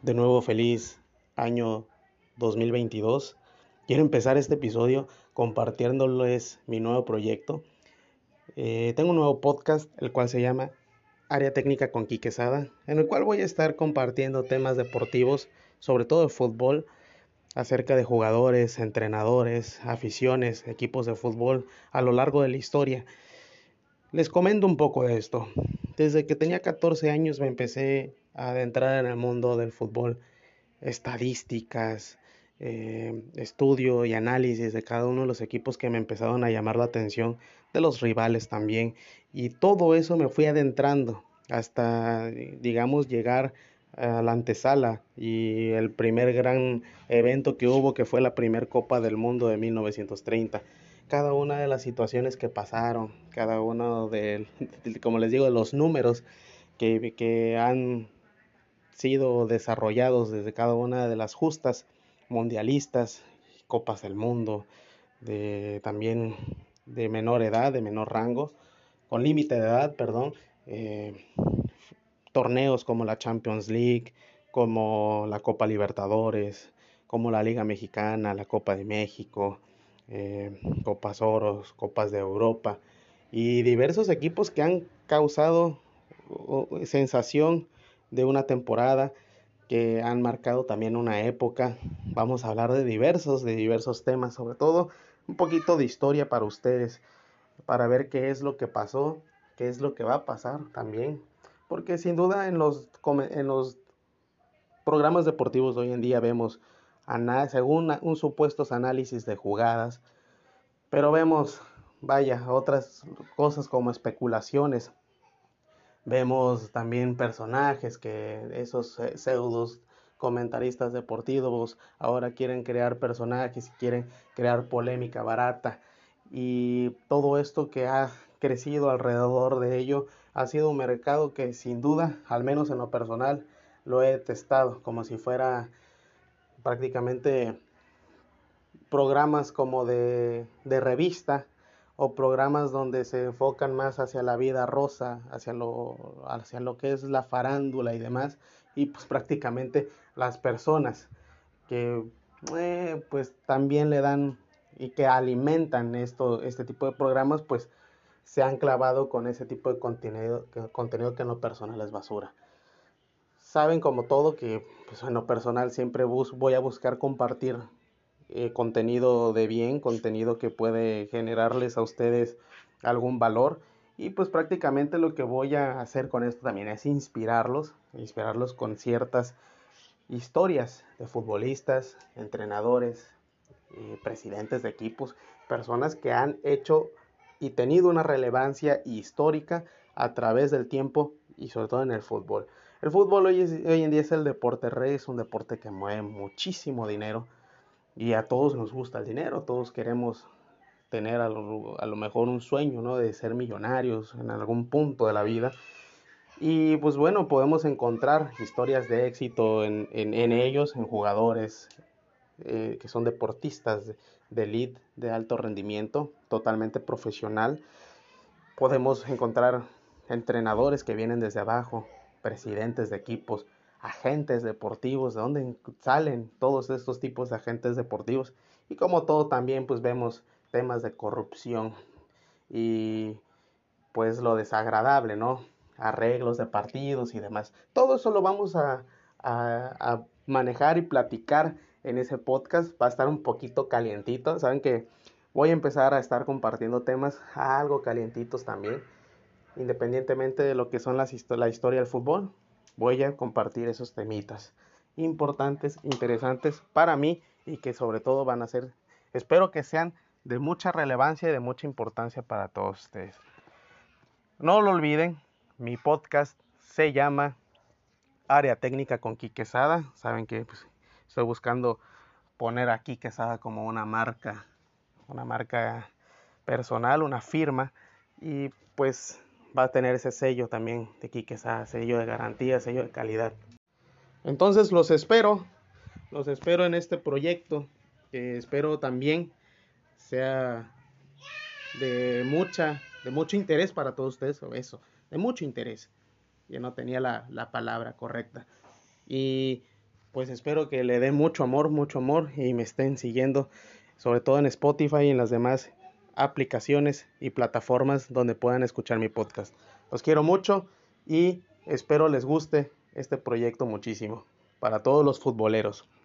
De nuevo feliz año 2022. Quiero empezar este episodio compartiéndoles mi nuevo proyecto. Eh, tengo un nuevo podcast, el cual se llama Área Técnica con Quiquesada, en el cual voy a estar compartiendo temas deportivos, sobre todo de fútbol, acerca de jugadores, entrenadores, aficiones, equipos de fútbol a lo largo de la historia. Les comento un poco de esto. Desde que tenía 14 años me empecé adentrar en el mundo del fútbol, estadísticas, eh, estudio y análisis de cada uno de los equipos que me empezaron a llamar la atención, de los rivales también. Y todo eso me fui adentrando hasta, digamos, llegar a la antesala y el primer gran evento que hubo, que fue la primera Copa del Mundo de 1930 cada una de las situaciones que pasaron, cada uno de, como les digo, de los números que, que han sido desarrollados desde cada una de las justas mundialistas, copas del mundo, de también de menor edad, de menor rango, con límite de edad, perdón, eh, torneos como la Champions League, como la Copa Libertadores, como la Liga Mexicana, la Copa de México, eh, Copas Oros, Copas de Europa y diversos equipos que han causado sensación de una temporada que han marcado también una época. Vamos a hablar de diversos, de diversos temas, sobre todo un poquito de historia para ustedes, para ver qué es lo que pasó, qué es lo que va a pasar también. Porque sin duda en los, en los programas deportivos de hoy en día vemos según un supuestos análisis de jugadas, pero vemos, vaya, otras cosas como especulaciones. Vemos también personajes que esos pseudos comentaristas deportivos ahora quieren crear personajes y quieren crear polémica barata. Y todo esto que ha crecido alrededor de ello ha sido un mercado que sin duda, al menos en lo personal, lo he testado como si fuera prácticamente programas como de, de, revista o programas donde se enfocan más hacia la vida rosa, hacia lo, hacia lo que es la farándula y demás, y pues prácticamente las personas que eh, pues también le dan y que alimentan esto, este tipo de programas, pues se han clavado con ese tipo de contenido, contenido que en lo personal es basura. Saben como todo que pues, en lo personal siempre voy a buscar compartir eh, contenido de bien, contenido que puede generarles a ustedes algún valor. Y pues prácticamente lo que voy a hacer con esto también es inspirarlos, inspirarlos con ciertas historias de futbolistas, entrenadores, eh, presidentes de equipos, personas que han hecho y tenido una relevancia histórica a través del tiempo y sobre todo en el fútbol. El fútbol hoy, hoy en día es el deporte rey, es un deporte que mueve muchísimo dinero y a todos nos gusta el dinero, todos queremos tener a lo, a lo, mejor un sueño, ¿no? De ser millonarios en algún punto de la vida. Y pues bueno, podemos encontrar historias de éxito en, en, en ellos, en jugadores eh, que son deportistas de, elite, de alto rendimiento, totalmente profesional. Podemos encontrar entrenadores que vienen desde abajo, presidentes de equipos, agentes deportivos, de dónde salen todos estos tipos de agentes deportivos. Y como todo también pues vemos temas de corrupción y pues lo desagradable, ¿no? Arreglos de partidos y demás. Todo eso lo vamos a, a, manejar y platicar en ese podcast. Va a estar un poquito calientito. Saben que voy a empezar a estar compartiendo temas algo calientitos también independientemente de lo que son las la historia del fútbol, voy a compartir esos temitas importantes, interesantes para mí y que sobre todo van a ser, espero que sean de mucha relevancia y de mucha importancia para todos ustedes. No lo olviden, mi podcast se llama Área Técnica con Quiquesada. Saben que pues, estoy buscando poner a Quiquesada como una marca, una marca personal, una firma. Y pues va a tener ese sello también de Quiquesa, sello de garantía, sello de calidad. Entonces los espero, los espero en este proyecto, que espero también sea de mucha, de mucho interés para todos ustedes, eso, de mucho interés. Yo no tenía la, la palabra correcta. Y pues espero que le den mucho amor, mucho amor y me estén siguiendo, sobre todo en Spotify y en las demás aplicaciones y plataformas donde puedan escuchar mi podcast. Los quiero mucho y espero les guste este proyecto muchísimo para todos los futboleros.